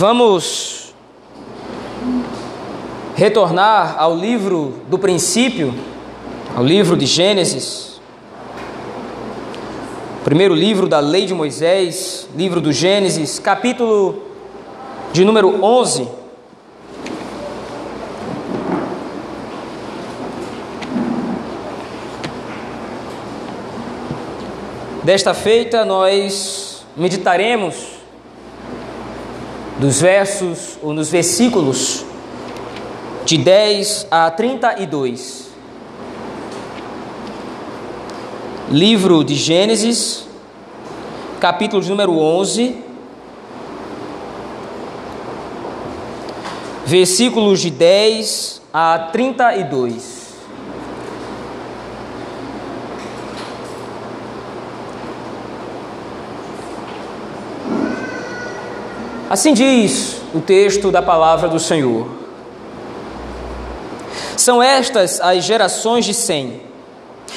Vamos retornar ao livro do princípio, ao livro de Gênesis. Primeiro livro da lei de Moisés, livro do Gênesis, capítulo de número 11. Desta feita, nós meditaremos dos versos ou nos versículos de 10 a 32. Livro de Gênesis, capítulo número 11, versículos de 10 a 32. Assim diz o texto da palavra do Senhor. São estas as gerações de Sem.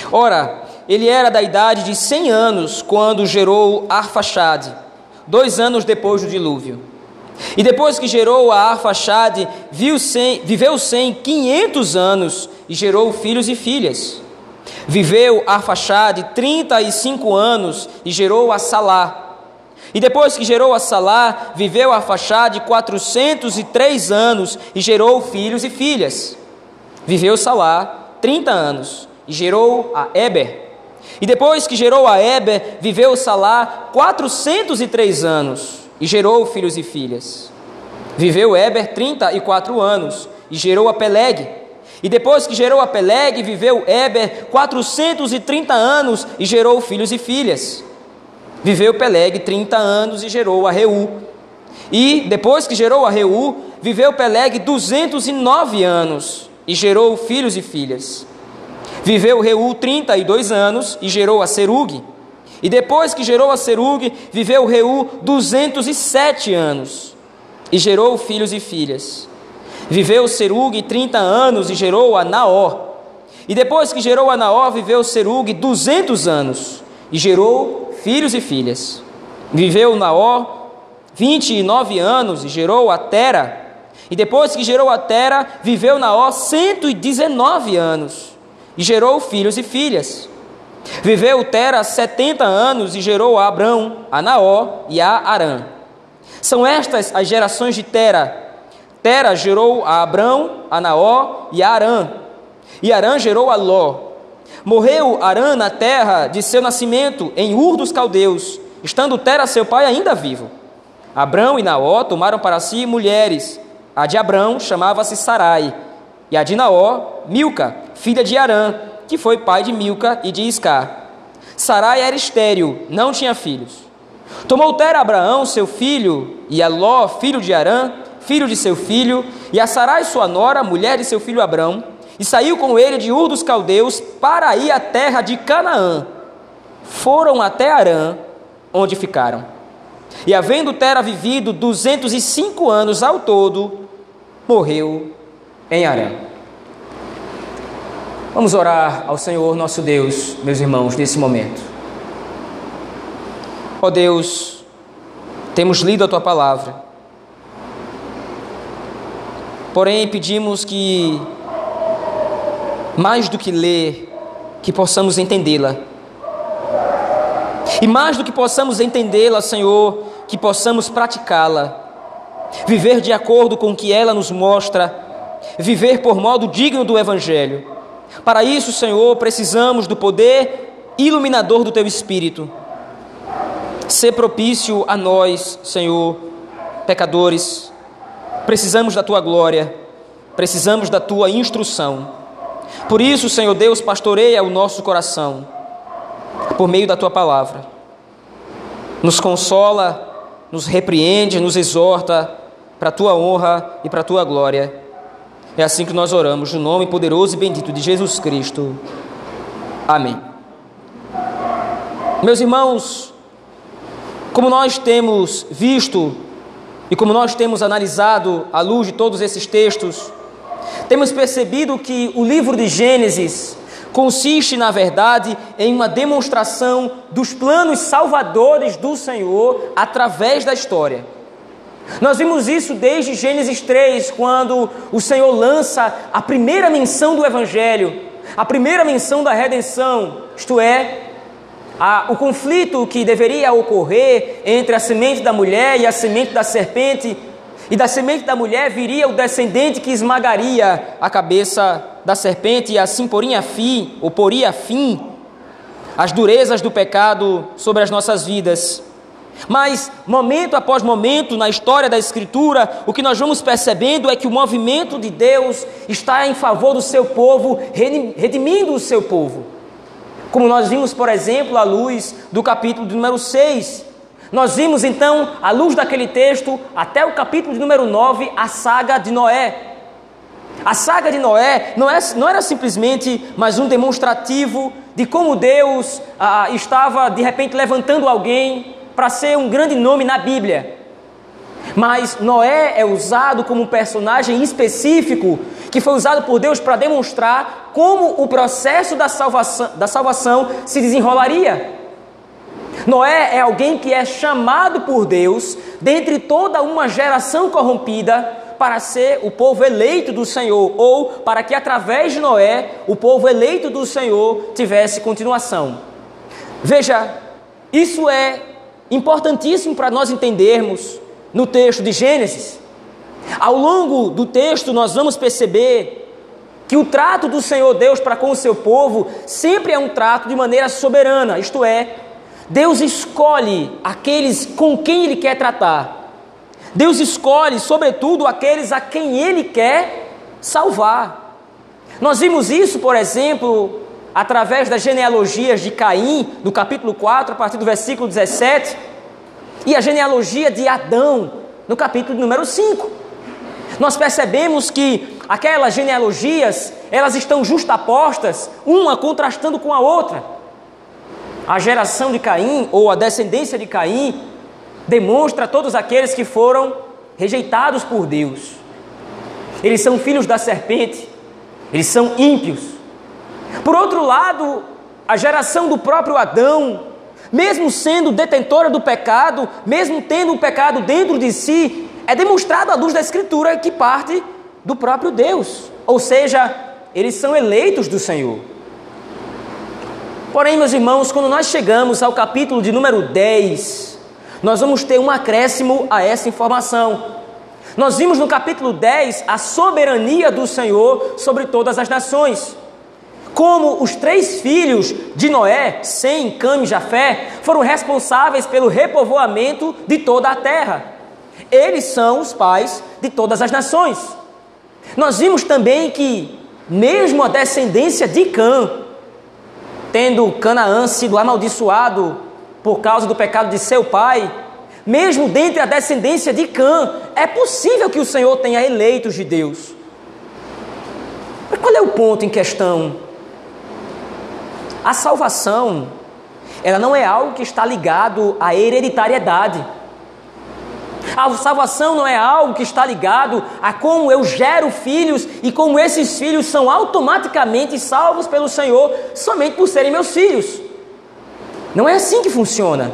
Ora, ele era da idade de cem anos quando gerou Arfaxade, dois anos depois do dilúvio. E depois que gerou a Arfaxade, Sem, viveu Sem quinhentos anos e gerou filhos e filhas. Viveu Arfaxade trinta e cinco anos e gerou a Salá. E depois que gerou a Salá, viveu a Fachade 403 anos e gerou filhos e filhas. Viveu Salá 30 anos e gerou a Eber. E depois que gerou a Eber, viveu Salá 403 anos e gerou filhos e filhas. Viveu Eber 34 anos e gerou a Peleg. E depois que gerou a Peleg, viveu Eber 430 anos e gerou filhos e filhas. Viveu Peleg 30 anos e gerou a Reu. E depois que gerou a Reu, viveu Peleg 209 anos e gerou filhos e filhas. Viveu Reu 32 anos e gerou a Serug. E depois que gerou a Serug, viveu Reu 207 anos e gerou filhos e filhas. Viveu Serug 30 anos e gerou a Naó. E depois que gerou a Naó, viveu Serug 200 anos e gerou filhos e filhas. Viveu Naó 29 anos e gerou a Tera. E depois que gerou a Tera, viveu Naó 119 anos e gerou filhos e filhas. Viveu Tera 70 anos e gerou a Abrão, a Naó e a Arã. São estas as gerações de Tera. Tera gerou a Abrão, a Naó e a Arã. E Arã gerou a Ló. Morreu Arã na terra de seu nascimento, em Ur dos Caldeus, estando Tera, seu pai, ainda vivo. Abrão e Naó tomaram para si mulheres. A de Abrão chamava-se Sarai, e a de Naó, Milca, filha de Arã, que foi pai de Milca e de Iscar. Sarai era estéril, não tinha filhos. Tomou Tera Abraão, seu filho, e a Ló, filho de Arã, filho de seu filho, e a Sarai, sua nora, mulher de seu filho Abrão, e saiu com ele de Ur dos Caldeus para ir à terra de Canaã. Foram até Arã, onde ficaram. E havendo Tera vivido 205 anos ao todo, morreu em Arã. Vamos orar ao Senhor nosso Deus, meus irmãos, nesse momento. Ó oh Deus, temos lido a tua palavra. Porém, pedimos que mais do que ler, que possamos entendê-la. E mais do que possamos entendê-la, Senhor, que possamos praticá-la. Viver de acordo com o que ela nos mostra, viver por modo digno do Evangelho. Para isso, Senhor, precisamos do poder iluminador do Teu Espírito. Ser propício a nós, Senhor, pecadores. Precisamos da Tua glória, precisamos da Tua instrução. Por isso, Senhor Deus, pastoreia o nosso coração por meio da tua palavra. Nos consola, nos repreende, nos exorta para a tua honra e para a tua glória. É assim que nós oramos, no nome poderoso e bendito de Jesus Cristo. Amém. Meus irmãos, como nós temos visto e como nós temos analisado à luz de todos esses textos, temos percebido que o livro de Gênesis consiste, na verdade, em uma demonstração dos planos salvadores do Senhor através da história. Nós vimos isso desde Gênesis 3, quando o Senhor lança a primeira menção do Evangelho, a primeira menção da redenção, isto é, a, o conflito que deveria ocorrer entre a semente da mulher e a semente da serpente, e da semente da mulher viria o descendente que esmagaria a cabeça da serpente e assim poria fim, ou poria fim às durezas do pecado sobre as nossas vidas. Mas, momento após momento, na história da Escritura, o que nós vamos percebendo é que o movimento de Deus está em favor do seu povo, redimindo o seu povo. Como nós vimos, por exemplo, à luz do capítulo número 6. Nós vimos então, à luz daquele texto, até o capítulo de número 9, a saga de Noé. A saga de Noé não, é, não era simplesmente mais um demonstrativo de como Deus ah, estava de repente levantando alguém para ser um grande nome na Bíblia. Mas Noé é usado como um personagem específico que foi usado por Deus para demonstrar como o processo da salvação, da salvação se desenrolaria. Noé é alguém que é chamado por Deus, dentre toda uma geração corrompida, para ser o povo eleito do Senhor, ou para que através de Noé o povo eleito do Senhor tivesse continuação. Veja, isso é importantíssimo para nós entendermos no texto de Gênesis. Ao longo do texto, nós vamos perceber que o trato do Senhor Deus para com o seu povo sempre é um trato de maneira soberana, isto é, Deus escolhe aqueles com quem Ele quer tratar. Deus escolhe, sobretudo, aqueles a quem Ele quer salvar. Nós vimos isso, por exemplo, através das genealogias de Caim, no capítulo 4, a partir do versículo 17, e a genealogia de Adão, no capítulo número 5. Nós percebemos que aquelas genealogias, elas estão justapostas, uma contrastando com a outra. A geração de Caim, ou a descendência de Caim, demonstra todos aqueles que foram rejeitados por Deus. Eles são filhos da serpente, eles são ímpios. Por outro lado, a geração do próprio Adão, mesmo sendo detentora do pecado, mesmo tendo o pecado dentro de si, é demonstrado à luz da Escritura que parte do próprio Deus, ou seja, eles são eleitos do Senhor. Porém, meus irmãos, quando nós chegamos ao capítulo de número 10, nós vamos ter um acréscimo a essa informação. Nós vimos no capítulo 10 a soberania do Senhor sobre todas as nações. Como os três filhos de Noé, Sem, Cam e Jafé, foram responsáveis pelo repovoamento de toda a terra. Eles são os pais de todas as nações. Nós vimos também que, mesmo a descendência de Cã, tendo Canaã sido amaldiçoado por causa do pecado de seu pai, mesmo dentre a descendência de Cã, é possível que o Senhor tenha eleitos de Deus. Mas qual é o ponto em questão? A salvação, ela não é algo que está ligado à hereditariedade. A salvação não é algo que está ligado a como eu gero filhos e como esses filhos são automaticamente salvos pelo Senhor somente por serem meus filhos. Não é assim que funciona.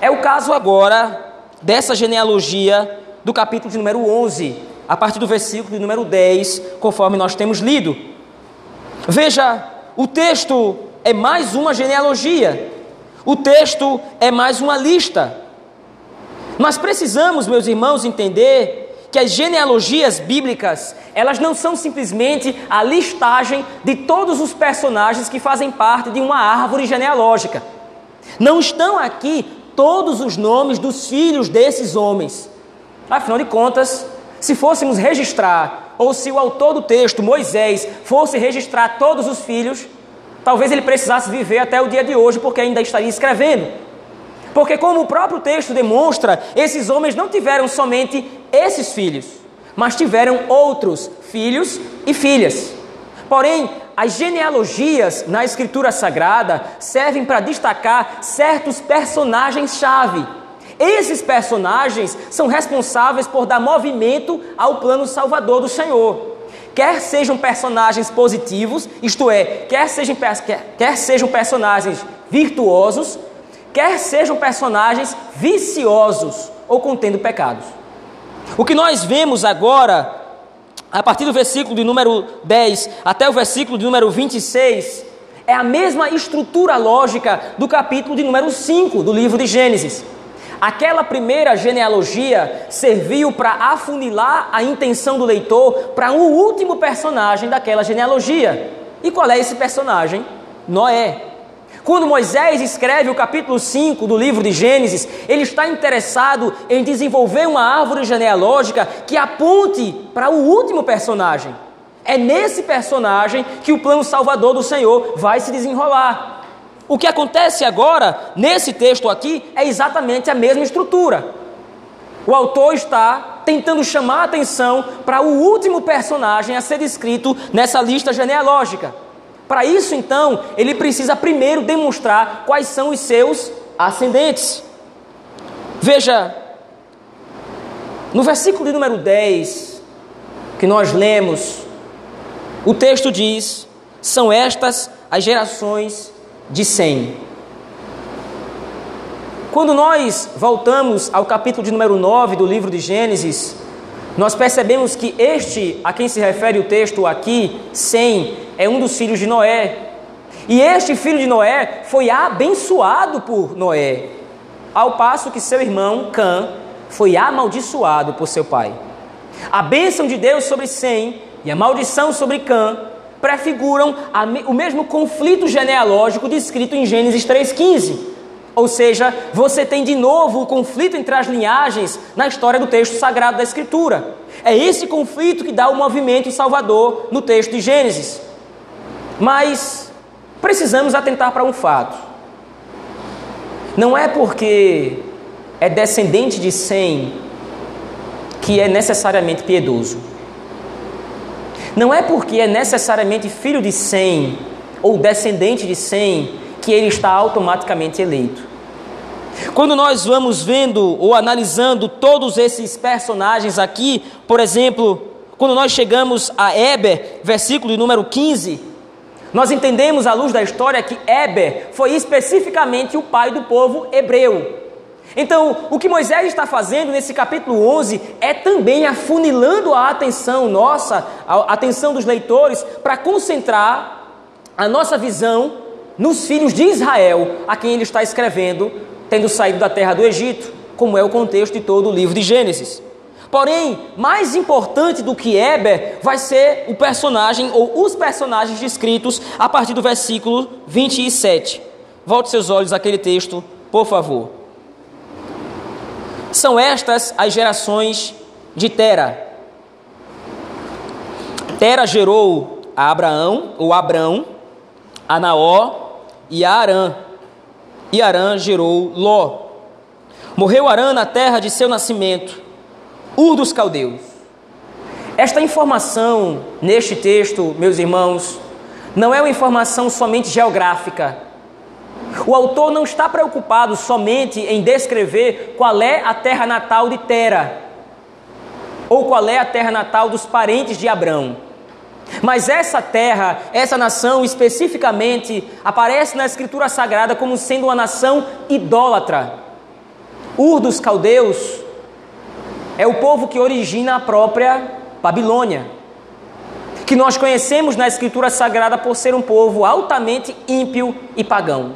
É o caso agora dessa genealogia do capítulo de número 11, a partir do versículo de número 10, conforme nós temos lido. Veja o texto é mais uma genealogia. O texto é mais uma lista. Nós precisamos, meus irmãos, entender que as genealogias bíblicas, elas não são simplesmente a listagem de todos os personagens que fazem parte de uma árvore genealógica. Não estão aqui todos os nomes dos filhos desses homens. Afinal de contas, se fôssemos registrar ou se o autor do texto, Moisés, fosse registrar todos os filhos, talvez ele precisasse viver até o dia de hoje, porque ainda estaria escrevendo. Porque, como o próprio texto demonstra, esses homens não tiveram somente esses filhos, mas tiveram outros filhos e filhas. Porém, as genealogias na Escritura Sagrada servem para destacar certos personagens-chave esses personagens são responsáveis por dar movimento ao plano salvador do Senhor. Quer sejam personagens positivos, isto é, quer sejam, quer, quer sejam personagens virtuosos, quer sejam personagens viciosos, ou contendo pecados. O que nós vemos agora, a partir do versículo de número 10 até o versículo de número 26, é a mesma estrutura lógica do capítulo de número 5 do livro de Gênesis. Aquela primeira genealogia serviu para afunilar a intenção do leitor para um último personagem daquela genealogia. E qual é esse personagem? Noé. Quando Moisés escreve o capítulo 5 do livro de Gênesis, ele está interessado em desenvolver uma árvore genealógica que aponte para o último personagem. É nesse personagem que o plano salvador do Senhor vai se desenrolar. O que acontece agora, nesse texto aqui, é exatamente a mesma estrutura. O autor está tentando chamar a atenção para o último personagem a ser descrito nessa lista genealógica. Para isso, então, ele precisa primeiro demonstrar quais são os seus ascendentes. Veja, no versículo de número 10, que nós lemos, o texto diz: São estas as gerações de Sem. Quando nós voltamos ao capítulo de número 9 do livro de Gênesis, nós percebemos que este a quem se refere o texto aqui, Sem, é um dos filhos de Noé. E este filho de Noé foi abençoado por Noé, ao passo que seu irmão Cã foi amaldiçoado por seu pai. A bênção de Deus sobre Sem e a maldição sobre Cã prefiguram o mesmo conflito genealógico descrito em Gênesis 3,15. Ou seja, você tem de novo o conflito entre as linhagens na história do texto sagrado da Escritura. É esse conflito que dá o movimento salvador no texto de Gênesis. Mas precisamos atentar para um fato. Não é porque é descendente de Sem que é necessariamente piedoso. Não é porque é necessariamente filho de Sem ou descendente de Sem que ele está automaticamente eleito. Quando nós vamos vendo ou analisando todos esses personagens aqui, por exemplo, quando nós chegamos a Eber, versículo número 15, nós entendemos à luz da história que Eber foi especificamente o pai do povo hebreu. Então, o que Moisés está fazendo nesse capítulo 11 é também afunilando a atenção nossa, a atenção dos leitores, para concentrar a nossa visão nos filhos de Israel, a quem ele está escrevendo, tendo saído da terra do Egito, como é o contexto de todo o livro de Gênesis. Porém, mais importante do que Eber vai ser o personagem ou os personagens descritos a partir do versículo 27. Volte seus olhos àquele texto, por favor. São estas as gerações de Tera. Tera gerou a Abraão, ou Abrão, a Naó e a Arã. E Arã gerou Ló. Morreu Arã na terra de seu nascimento, Ur dos Caldeus. Esta informação neste texto, meus irmãos, não é uma informação somente geográfica, o autor não está preocupado somente em descrever qual é a terra natal de Tera, ou qual é a terra natal dos parentes de Abrão. Mas essa terra, essa nação especificamente, aparece na Escritura Sagrada como sendo uma nação idólatra. Ur dos caldeus é o povo que origina a própria Babilônia, que nós conhecemos na Escritura Sagrada por ser um povo altamente ímpio e pagão.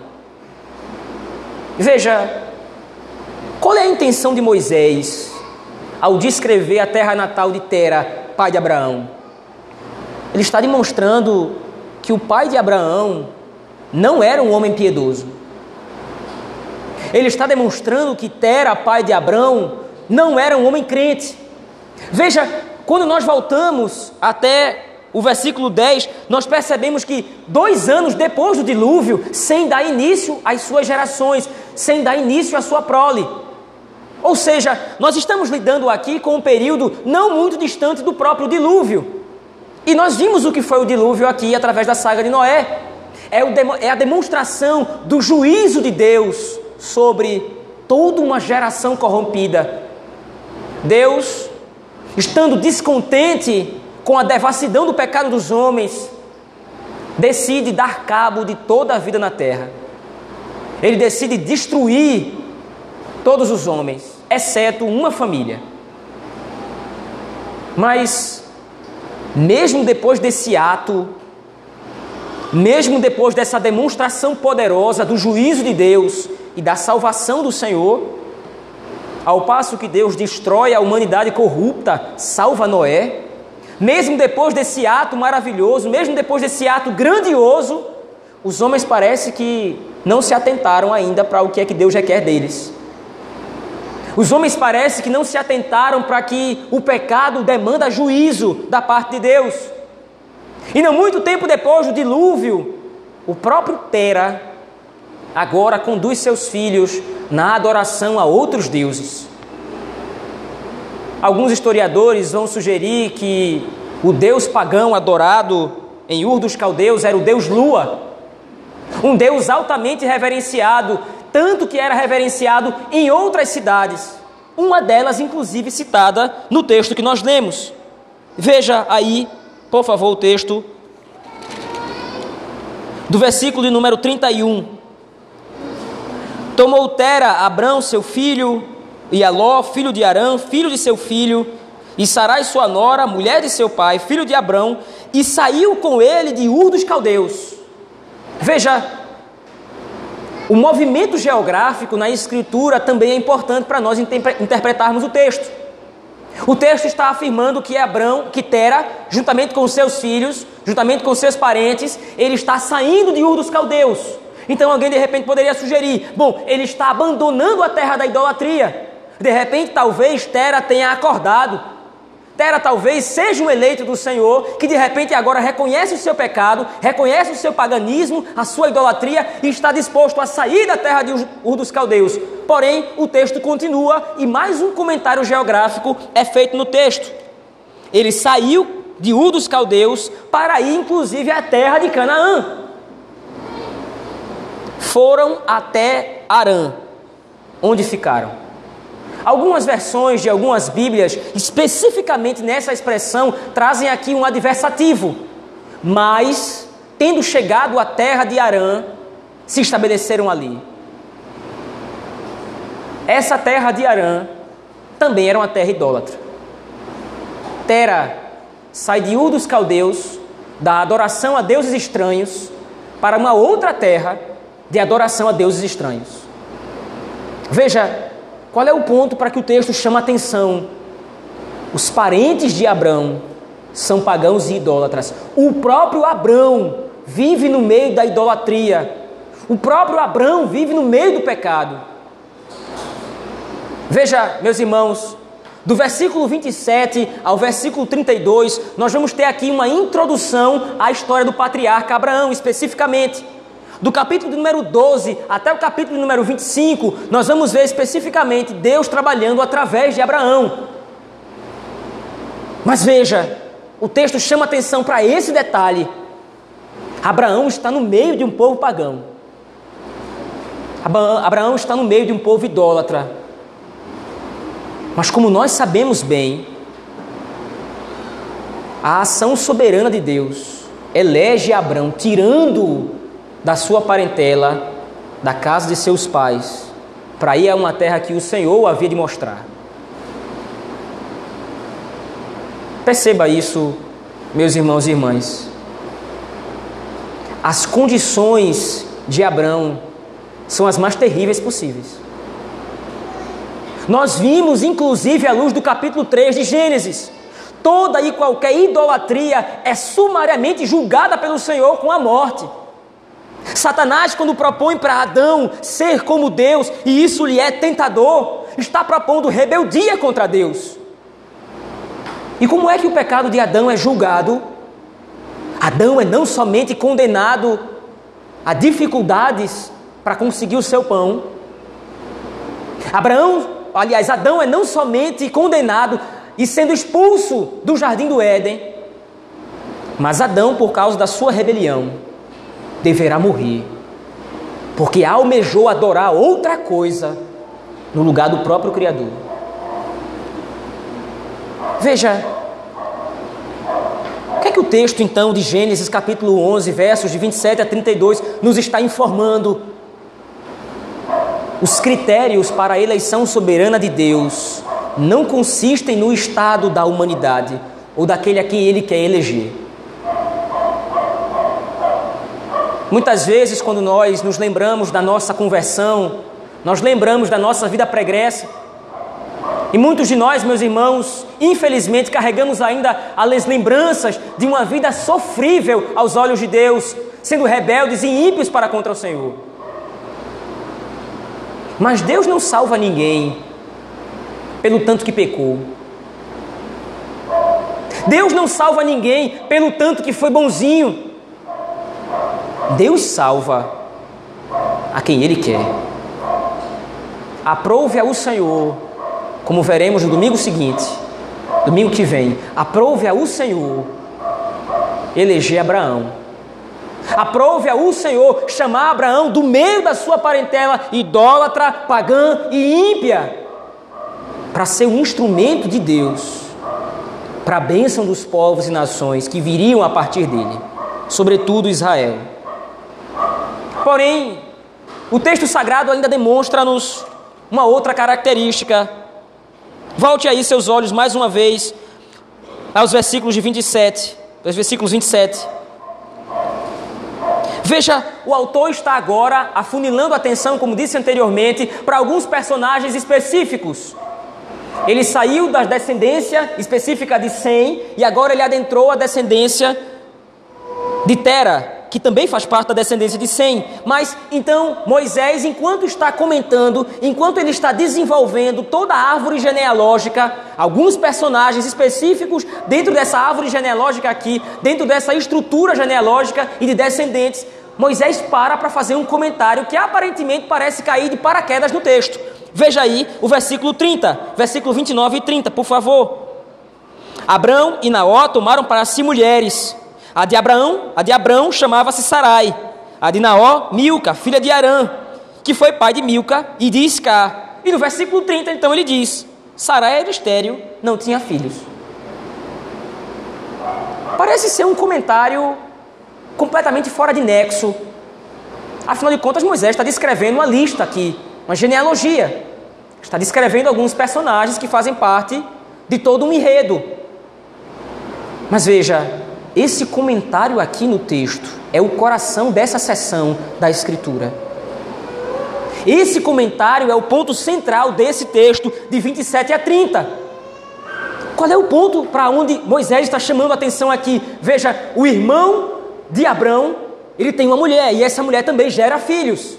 Veja, qual é a intenção de Moisés ao descrever a terra natal de Tera, pai de Abraão? Ele está demonstrando que o pai de Abraão não era um homem piedoso. Ele está demonstrando que Tera, pai de Abraão, não era um homem crente. Veja, quando nós voltamos até o versículo 10, nós percebemos que dois anos depois do dilúvio, sem dar início às suas gerações, sem dar início à sua prole. Ou seja, nós estamos lidando aqui com um período não muito distante do próprio dilúvio. E nós vimos o que foi o dilúvio aqui através da saga de Noé. É, o, é a demonstração do juízo de Deus sobre toda uma geração corrompida. Deus, estando descontente com a devassidão do pecado dos homens, decide dar cabo de toda a vida na terra. Ele decide destruir todos os homens. exceto uma família. Mas, mesmo depois desse ato, mesmo depois dessa demonstração poderosa do juízo de Deus e da salvação do Senhor, ao passo que Deus destrói a humanidade corrupta, salva Noé, mesmo depois desse ato maravilhoso, mesmo depois desse ato grandioso, os homens parece que não se atentaram ainda para o que é que Deus requer deles. Os homens parece que não se atentaram para que o pecado demanda juízo da parte de Deus. E não muito tempo depois do dilúvio, o próprio Tera agora conduz seus filhos na adoração a outros deuses. Alguns historiadores vão sugerir que o deus pagão adorado em Ur dos Caldeus era o deus Lua, um deus altamente reverenciado, tanto que era reverenciado em outras cidades, uma delas, inclusive, citada no texto que nós lemos. Veja aí, por favor, o texto do versículo de número 31. Tomou Tera Abrão, seu filho, e Aló, filho de Arã, filho de seu filho, e Sarai, sua nora, mulher de seu pai, filho de Abrão, e saiu com ele de Ur dos Caldeus. Veja, o movimento geográfico na escritura também é importante para nós interpretarmos o texto. O texto está afirmando que Abrão, que Tera, juntamente com seus filhos, juntamente com seus parentes, ele está saindo de Ur dos Caldeus. Então alguém de repente poderia sugerir: bom, ele está abandonando a terra da idolatria. De repente, talvez Tera tenha acordado. Tera talvez seja um eleito do Senhor que de repente agora reconhece o seu pecado, reconhece o seu paganismo, a sua idolatria e está disposto a sair da terra de Ur dos Caldeus. Porém, o texto continua e mais um comentário geográfico é feito no texto. Ele saiu de Ur dos Caldeus para ir inclusive à terra de Canaã. Foram até Arã, onde ficaram. Algumas versões de algumas Bíblias, especificamente nessa expressão, trazem aqui um adversativo. Mas, tendo chegado à terra de Arã, se estabeleceram ali. Essa terra de Arã também era uma terra idólatra. Tera sai de Ur dos Caldeus, da adoração a deuses estranhos, para uma outra terra de adoração a deuses estranhos. Veja, qual é o ponto para que o texto chama atenção? Os parentes de Abraão são pagãos e idólatras. O próprio Abraão vive no meio da idolatria. O próprio Abraão vive no meio do pecado. Veja, meus irmãos, do versículo 27 ao versículo 32, nós vamos ter aqui uma introdução à história do patriarca Abraão, especificamente. Do capítulo número 12 até o capítulo número 25, nós vamos ver especificamente Deus trabalhando através de Abraão. Mas veja, o texto chama atenção para esse detalhe. Abraão está no meio de um povo pagão. Abraão está no meio de um povo idólatra. Mas como nós sabemos bem, a ação soberana de Deus elege Abraão, tirando da sua parentela, da casa de seus pais, para ir a uma terra que o Senhor havia de mostrar. Perceba isso, meus irmãos e irmãs. As condições de Abraão são as mais terríveis possíveis. Nós vimos, inclusive, à luz do capítulo 3 de Gênesis, toda e qualquer idolatria é sumariamente julgada pelo Senhor com a morte. Satanás, quando propõe para Adão ser como Deus, e isso lhe é tentador, está propondo rebeldia contra Deus. E como é que o pecado de Adão é julgado? Adão é não somente condenado a dificuldades para conseguir o seu pão. Abraão, aliás, Adão é não somente condenado e sendo expulso do jardim do Éden, mas Adão, por causa da sua rebelião, deverá morrer, porque almejou adorar outra coisa no lugar do próprio Criador. Veja, o que é que o texto então de Gênesis capítulo 11, versos de 27 a 32 nos está informando? os critérios para a eleição soberana de Deus não consistem no estado da humanidade ou daquele a quem ele quer eleger. Muitas vezes, quando nós nos lembramos da nossa conversão, nós lembramos da nossa vida pregressa, e muitos de nós, meus irmãos, infelizmente carregamos ainda as lembranças de uma vida sofrível aos olhos de Deus, sendo rebeldes e ímpios para contra o Senhor. Mas Deus não salva ninguém pelo tanto que pecou. Deus não salva ninguém pelo tanto que foi bonzinho. Deus salva a quem Ele quer. Aprove ao Senhor, como veremos no domingo seguinte, domingo que vem, aprove ao Senhor eleger Abraão Aprove a o Senhor chamar Abraão do meio da sua parentela idólatra, pagã e ímpia, para ser um instrumento de Deus, para a bênção dos povos e nações que viriam a partir dele, sobretudo Israel. Porém, o texto sagrado ainda demonstra-nos uma outra característica. Volte aí seus olhos mais uma vez aos versículos de 27, os versículos 27 Veja, o autor está agora afunilando a atenção, como disse anteriormente, para alguns personagens específicos. Ele saiu da descendência específica de Sem e agora ele adentrou a descendência de Tera, que também faz parte da descendência de Sem. Mas então Moisés, enquanto está comentando, enquanto ele está desenvolvendo toda a árvore genealógica, alguns personagens específicos dentro dessa árvore genealógica aqui, dentro dessa estrutura genealógica e de descendentes, Moisés para para fazer um comentário que aparentemente parece cair de paraquedas no texto. Veja aí o versículo 30, versículo 29 e 30, por favor. Abrão e Naó tomaram para si mulheres. A de Abraão, a de Abrão chamava-se Sarai. A de Naó, Milca, filha de Arã, que foi pai de Milca e de Isca. E no versículo 30, então, ele diz: Sarai era estéril, não tinha filhos. Parece ser um comentário completamente fora de nexo. Afinal de contas, Moisés está descrevendo uma lista aqui, uma genealogia. Está descrevendo alguns personagens que fazem parte de todo um enredo. Mas veja, esse comentário aqui no texto é o coração dessa seção da Escritura. Esse comentário é o ponto central desse texto de 27 a 30. Qual é o ponto para onde Moisés está chamando a atenção aqui? Veja, o irmão de Abrão, ele tem uma mulher e essa mulher também gera filhos.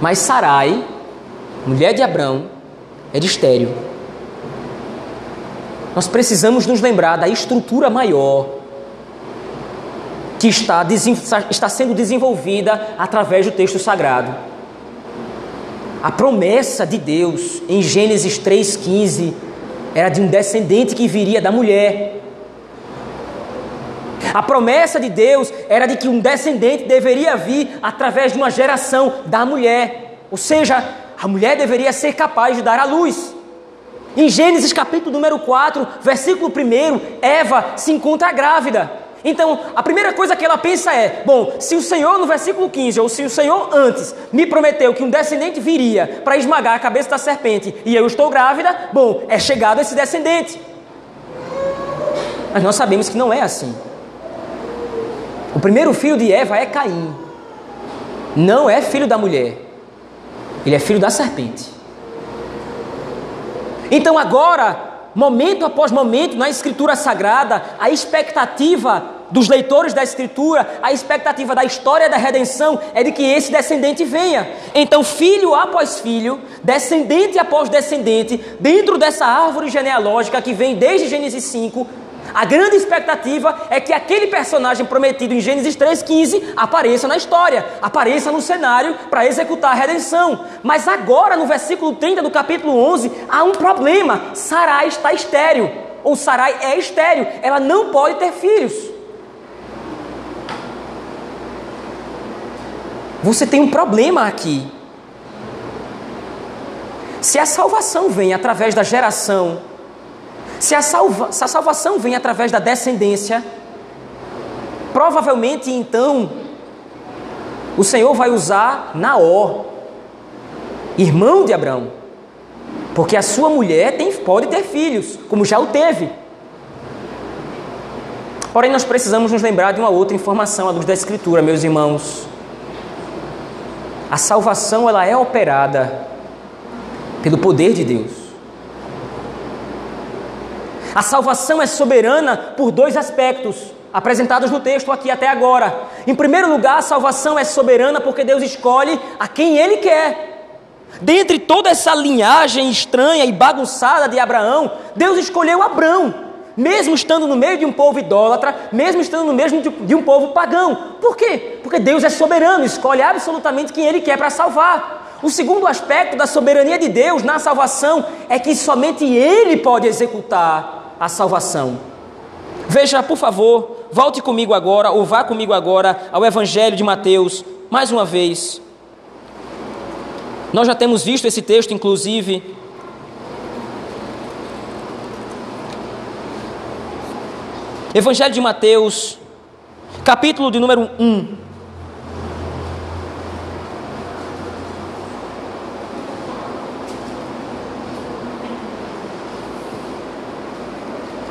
Mas Sarai, mulher de Abrão, é de estéreo. Nós precisamos nos lembrar da estrutura maior que está, está sendo desenvolvida através do texto sagrado. A promessa de Deus em Gênesis 3,15 era de um descendente que viria da mulher. A promessa de Deus era de que um descendente deveria vir através de uma geração da mulher, ou seja, a mulher deveria ser capaz de dar à luz. Em Gênesis capítulo número 4, versículo 1, Eva se encontra grávida. Então, a primeira coisa que ela pensa é: bom, se o Senhor no versículo 15, ou se o Senhor antes me prometeu que um descendente viria para esmagar a cabeça da serpente e eu estou grávida, bom, é chegado esse descendente. Mas nós sabemos que não é assim. O primeiro filho de Eva é Caim. Não é filho da mulher. Ele é filho da serpente. Então agora, momento após momento na escritura sagrada, a expectativa dos leitores da escritura, a expectativa da história da redenção é de que esse descendente venha. Então, filho após filho, descendente após descendente, dentro dessa árvore genealógica que vem desde Gênesis 5, a grande expectativa é que aquele personagem prometido em Gênesis 3,15 apareça na história, apareça no cenário para executar a redenção. Mas agora, no versículo 30 do capítulo 11, há um problema: Sarai está estéril, ou Sarai é estéril, ela não pode ter filhos. Você tem um problema aqui. Se a salvação vem através da geração se a, salva, se a salvação vem através da descendência, provavelmente então o Senhor vai usar Naó, irmão de Abraão, porque a sua mulher tem, pode ter filhos, como já o teve. Porém, nós precisamos nos lembrar de uma outra informação à luz da Escritura, meus irmãos. A salvação ela é operada pelo poder de Deus. A salvação é soberana por dois aspectos apresentados no texto aqui até agora. Em primeiro lugar, a salvação é soberana porque Deus escolhe a quem Ele quer. Dentre toda essa linhagem estranha e bagunçada de Abraão, Deus escolheu Abraão mesmo estando no meio de um povo idólatra, mesmo estando no meio de um povo pagão. Por quê? Porque Deus é soberano, escolhe absolutamente quem Ele quer para salvar. O segundo aspecto da soberania de Deus na salvação é que somente Ele pode executar a salvação. Veja, por favor, volte comigo agora, ou vá comigo agora ao Evangelho de Mateus, mais uma vez. Nós já temos visto esse texto, inclusive, Evangelho de Mateus, capítulo de número 1.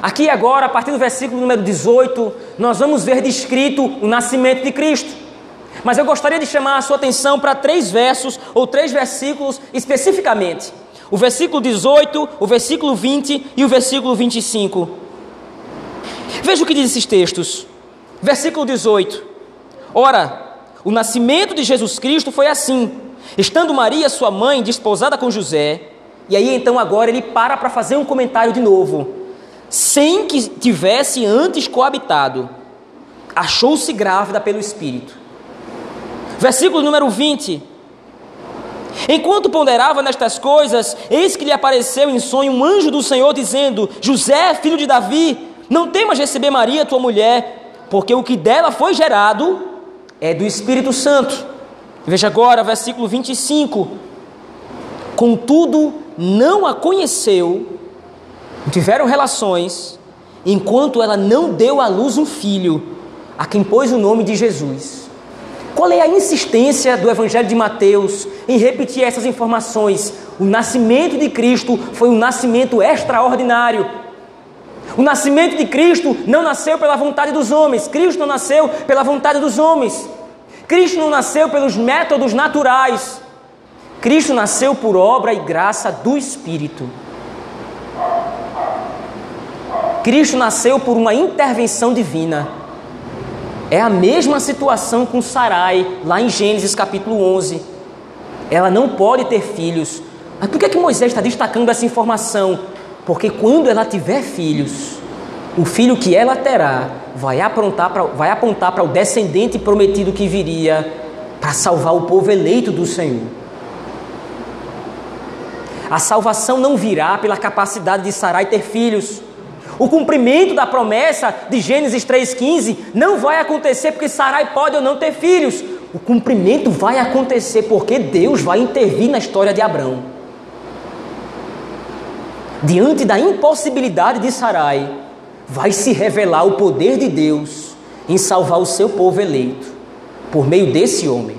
Aqui agora, a partir do versículo número 18, nós vamos ver descrito o nascimento de Cristo. Mas eu gostaria de chamar a sua atenção para três versos ou três versículos especificamente. O versículo 18, o versículo 20 e o versículo 25. Veja o que diz esses textos. Versículo 18. Ora, o nascimento de Jesus Cristo foi assim: estando Maria, sua mãe, desposada com José, e aí então agora ele para para fazer um comentário de novo. Sem que tivesse antes coabitado, achou-se grávida pelo Espírito. Versículo número 20. Enquanto ponderava nestas coisas, eis que lhe apareceu em sonho um anjo do Senhor, dizendo: José, filho de Davi, não temas receber Maria, tua mulher, porque o que dela foi gerado é do Espírito Santo. Veja agora, versículo 25. Contudo, não a conheceu, tiveram relações, enquanto ela não deu à luz um filho, a quem pôs o nome de Jesus. Qual é a insistência do Evangelho de Mateus em repetir essas informações? O nascimento de Cristo foi um nascimento extraordinário. O nascimento de Cristo não nasceu pela vontade dos homens, Cristo não nasceu pela vontade dos homens, Cristo não nasceu pelos métodos naturais, Cristo nasceu por obra e graça do Espírito. Cristo nasceu por uma intervenção divina. É a mesma situação com Sarai, lá em Gênesis capítulo 11. Ela não pode ter filhos. Mas por que, é que Moisés está destacando essa informação? Porque quando ela tiver filhos, o filho que ela terá vai, vai apontar para o descendente prometido que viria para salvar o povo eleito do Senhor. A salvação não virá pela capacidade de Sarai ter filhos. O cumprimento da promessa de Gênesis 3,15 não vai acontecer porque Sarai pode ou não ter filhos. O cumprimento vai acontecer porque Deus vai intervir na história de Abraão diante da impossibilidade de Sarai, vai se revelar o poder de Deus em salvar o seu povo eleito por meio desse homem.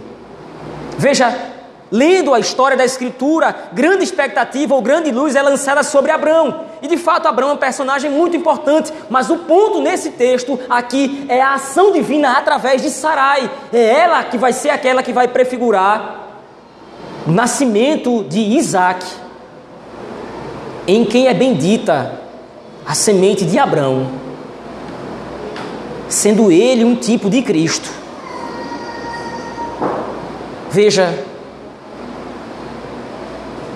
Veja, lendo a história da Escritura, grande expectativa ou grande luz é lançada sobre Abraão. E de fato, Abraão é um personagem muito importante, mas o ponto nesse texto aqui é a ação divina através de Sarai. É ela que vai ser aquela que vai prefigurar o nascimento de Isaac em quem é bendita a semente de Abraão, sendo ele um tipo de Cristo. Veja,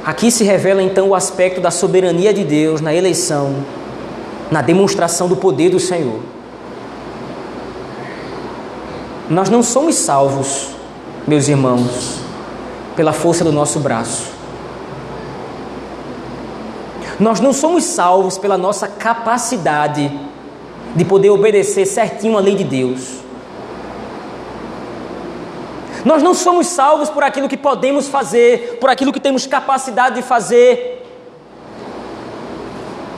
aqui se revela então o aspecto da soberania de Deus na eleição, na demonstração do poder do Senhor. Nós não somos salvos, meus irmãos, pela força do nosso braço. Nós não somos salvos pela nossa capacidade de poder obedecer certinho a lei de Deus. Nós não somos salvos por aquilo que podemos fazer, por aquilo que temos capacidade de fazer.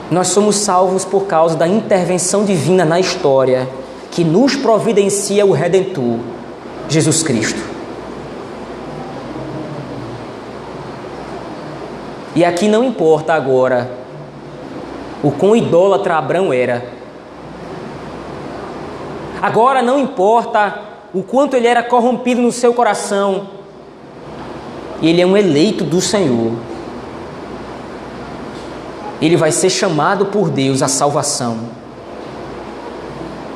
Nós somos salvos por causa da intervenção divina na história que nos providencia o Redentor, Jesus Cristo. E aqui não importa agora o quão idólatra Abraão era. Agora não importa o quanto ele era corrompido no seu coração. Ele é um eleito do Senhor. Ele vai ser chamado por Deus à salvação.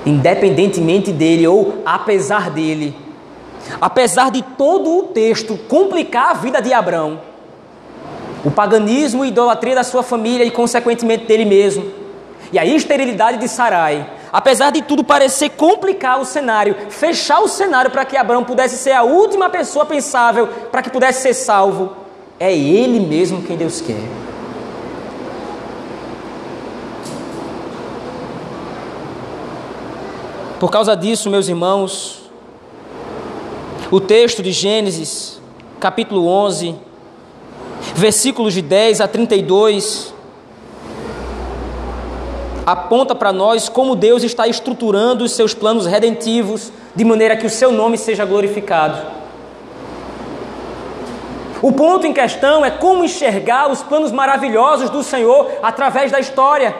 Independentemente dele ou apesar dele. Apesar de todo o texto complicar a vida de Abraão, o paganismo e idolatria da sua família e, consequentemente, dele mesmo, e a esterilidade de Sarai, apesar de tudo parecer complicar o cenário, fechar o cenário para que Abraão pudesse ser a última pessoa pensável para que pudesse ser salvo, é ele mesmo quem Deus quer. Por causa disso, meus irmãos, o texto de Gênesis, capítulo 11, versículos de 10 a 32, aponta para nós como Deus está estruturando os seus planos redentivos de maneira que o seu nome seja glorificado. O ponto em questão é como enxergar os planos maravilhosos do Senhor através da história.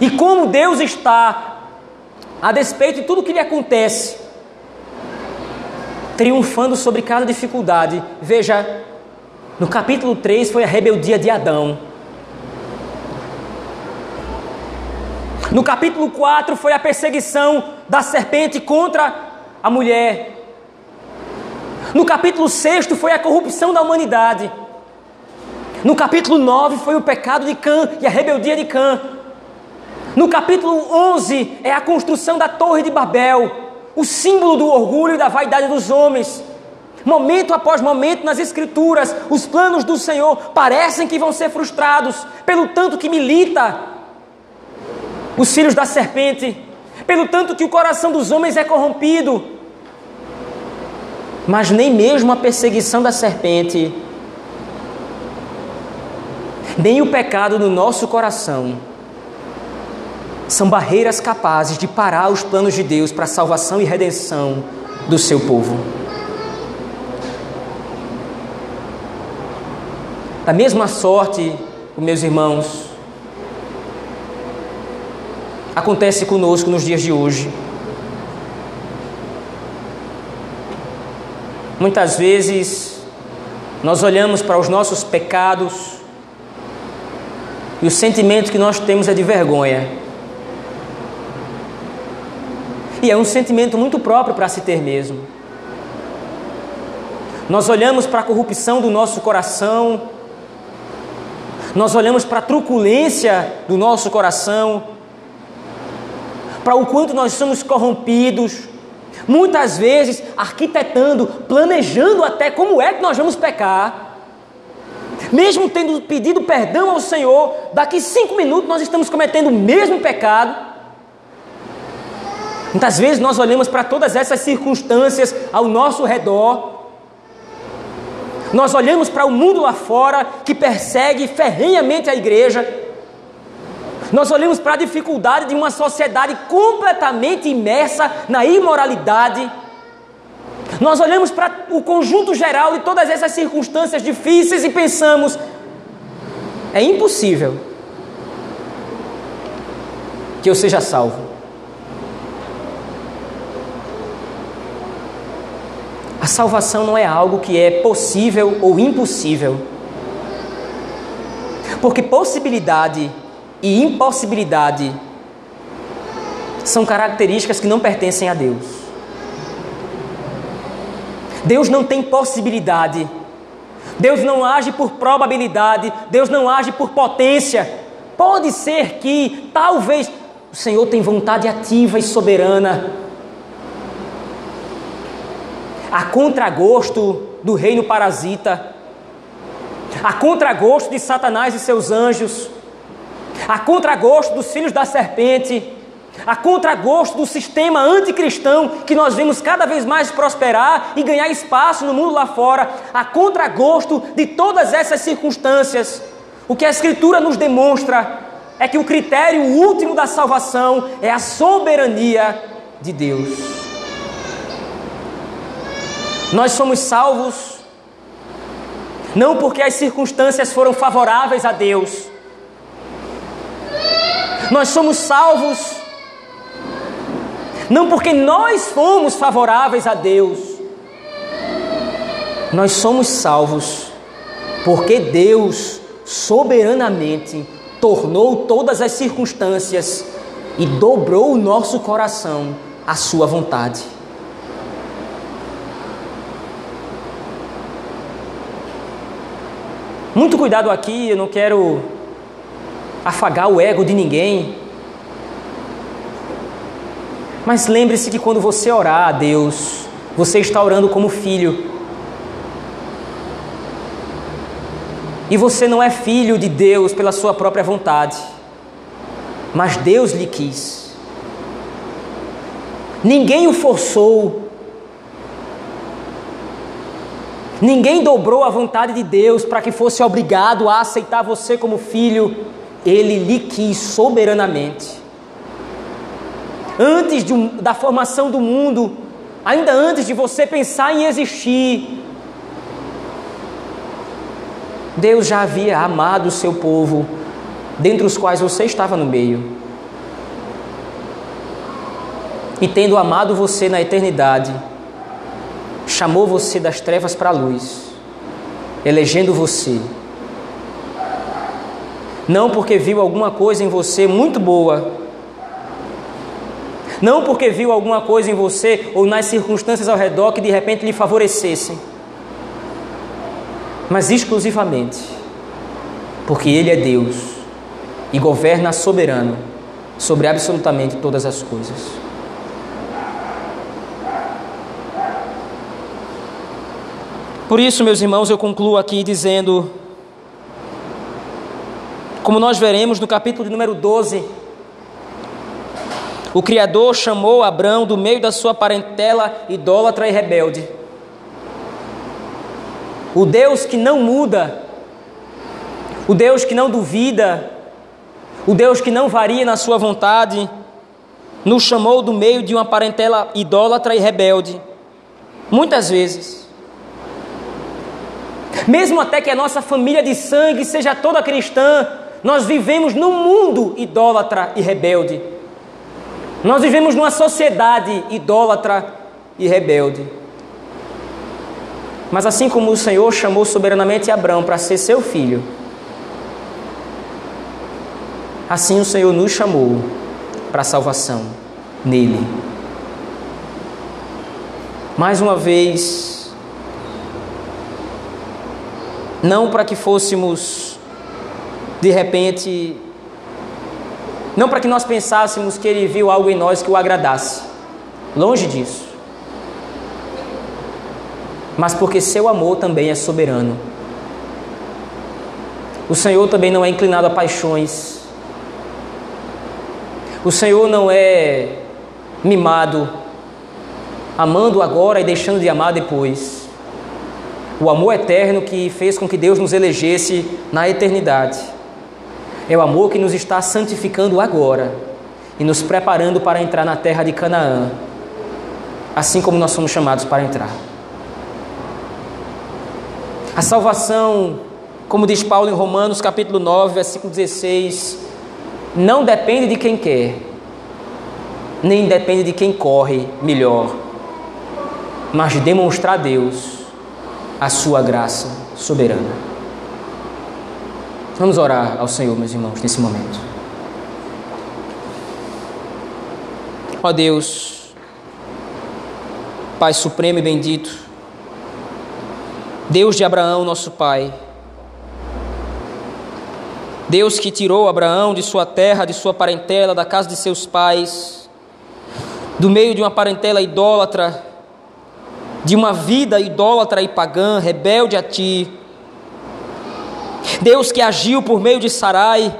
E como Deus está, a despeito de tudo que lhe acontece, triunfando sobre cada dificuldade. Veja, no capítulo 3 foi a rebeldia de Adão. No capítulo 4 foi a perseguição da serpente contra a mulher. No capítulo 6 foi a corrupção da humanidade. No capítulo 9 foi o pecado de Cã e a rebeldia de Cã. No capítulo 11 é a construção da Torre de Babel, o símbolo do orgulho e da vaidade dos homens. Momento após momento nas Escrituras, os planos do Senhor parecem que vão ser frustrados, pelo tanto que milita os filhos da serpente, pelo tanto que o coração dos homens é corrompido. Mas nem mesmo a perseguição da serpente, nem o pecado no nosso coração, são barreiras capazes de parar os planos de Deus para a salvação e redenção do seu povo. Da mesma sorte, meus irmãos, acontece conosco nos dias de hoje. Muitas vezes nós olhamos para os nossos pecados e o sentimento que nós temos é de vergonha. E é um sentimento muito próprio para se ter mesmo. Nós olhamos para a corrupção do nosso coração nós olhamos para a truculência do nosso coração, para o quanto nós somos corrompidos, muitas vezes arquitetando, planejando até como é que nós vamos pecar. Mesmo tendo pedido perdão ao Senhor, daqui cinco minutos nós estamos cometendo o mesmo pecado. Muitas vezes nós olhamos para todas essas circunstâncias ao nosso redor nós olhamos para o mundo lá fora que persegue ferrenhamente a igreja. Nós olhamos para a dificuldade de uma sociedade completamente imersa na imoralidade. Nós olhamos para o conjunto geral de todas essas circunstâncias difíceis e pensamos: é impossível que eu seja salvo. A salvação não é algo que é possível ou impossível. Porque possibilidade e impossibilidade são características que não pertencem a Deus. Deus não tem possibilidade. Deus não age por probabilidade. Deus não age por potência. Pode ser que, talvez, o Senhor tem vontade ativa e soberana a contragosto do reino parasita, a contragosto de Satanás e seus anjos, a contragosto dos filhos da serpente, a contragosto do sistema anticristão que nós vemos cada vez mais prosperar e ganhar espaço no mundo lá fora, a contragosto de todas essas circunstâncias. O que a Escritura nos demonstra é que o critério último da salvação é a soberania de Deus. Nós somos salvos Não porque as circunstâncias foram favoráveis a Deus. Nós somos salvos não porque nós fomos favoráveis a Deus. Nós somos salvos porque Deus soberanamente tornou todas as circunstâncias e dobrou o nosso coração à sua vontade. Muito cuidado aqui, eu não quero afagar o ego de ninguém. Mas lembre-se que quando você orar a Deus, você está orando como filho. E você não é filho de Deus pela sua própria vontade, mas Deus lhe quis. Ninguém o forçou, ninguém dobrou a vontade de Deus para que fosse obrigado a aceitar você como filho, ele lhe quis soberanamente. Antes um, da formação do mundo, ainda antes de você pensar em existir, Deus já havia amado o seu povo, dentre os quais você estava no meio. E tendo amado você na eternidade, chamou você das trevas para a luz, elegendo você. Não porque viu alguma coisa em você muito boa, não porque viu alguma coisa em você ou nas circunstâncias ao redor que de repente lhe favorecessem mas exclusivamente porque Ele é Deus e governa soberano sobre absolutamente todas as coisas. Por isso, meus irmãos, eu concluo aqui dizendo, como nós veremos no capítulo de número 12, o Criador chamou Abraão do meio da sua parentela idólatra e rebelde o Deus que não muda, o Deus que não duvida, o Deus que não varia na sua vontade, nos chamou do meio de uma parentela idólatra e rebelde. Muitas vezes. Mesmo até que a nossa família de sangue seja toda cristã, nós vivemos num mundo idólatra e rebelde. Nós vivemos numa sociedade idólatra e rebelde. Mas assim como o Senhor chamou soberanamente Abraão para ser seu filho, assim o Senhor nos chamou para a salvação nele. Mais uma vez, não para que fôssemos, de repente, não para que nós pensássemos que ele viu algo em nós que o agradasse, longe disso mas porque seu amor também é soberano. O Senhor também não é inclinado a paixões. O Senhor não é mimado, amando agora e deixando de amar depois. O amor eterno que fez com que Deus nos elegesse na eternidade. É o amor que nos está santificando agora e nos preparando para entrar na terra de Canaã, assim como nós somos chamados para entrar. A salvação, como diz Paulo em Romanos capítulo 9, versículo 16, não depende de quem quer, nem depende de quem corre melhor, mas de demonstrar a Deus a sua graça soberana. Vamos orar ao Senhor, meus irmãos, nesse momento. Ó Deus, Pai Supremo e bendito, Deus de Abraão, nosso pai. Deus que tirou Abraão de sua terra, de sua parentela, da casa de seus pais, do meio de uma parentela idólatra, de uma vida idólatra e pagã, rebelde a ti. Deus que agiu por meio de Sarai,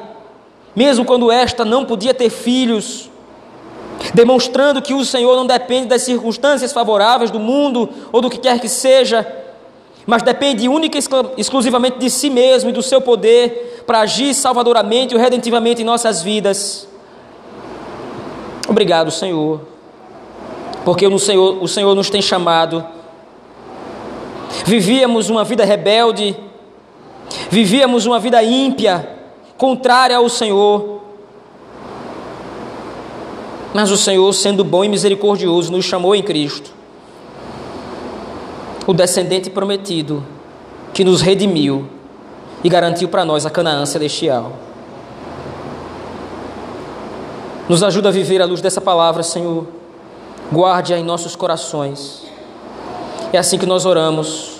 mesmo quando esta não podia ter filhos, demonstrando que o Senhor não depende das circunstâncias favoráveis do mundo ou do que quer que seja, mas depende única e exclusivamente de si mesmo e do seu poder para agir salvadoramente e redentivamente em nossas vidas. Obrigado, Senhor, porque o Senhor, o Senhor nos tem chamado. Vivíamos uma vida rebelde, Vivíamos uma vida ímpia, contrária ao Senhor. Mas o Senhor, sendo bom e misericordioso, nos chamou em Cristo, o descendente prometido, que nos redimiu e garantiu para nós a Canaã celestial. Nos ajuda a viver à luz dessa palavra, Senhor. Guarde-a em nossos corações. É assim que nós oramos.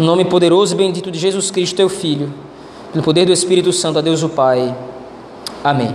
No nome poderoso e bendito de Jesus Cristo, teu Filho, pelo poder do Espírito Santo, a Deus o Pai. Amém.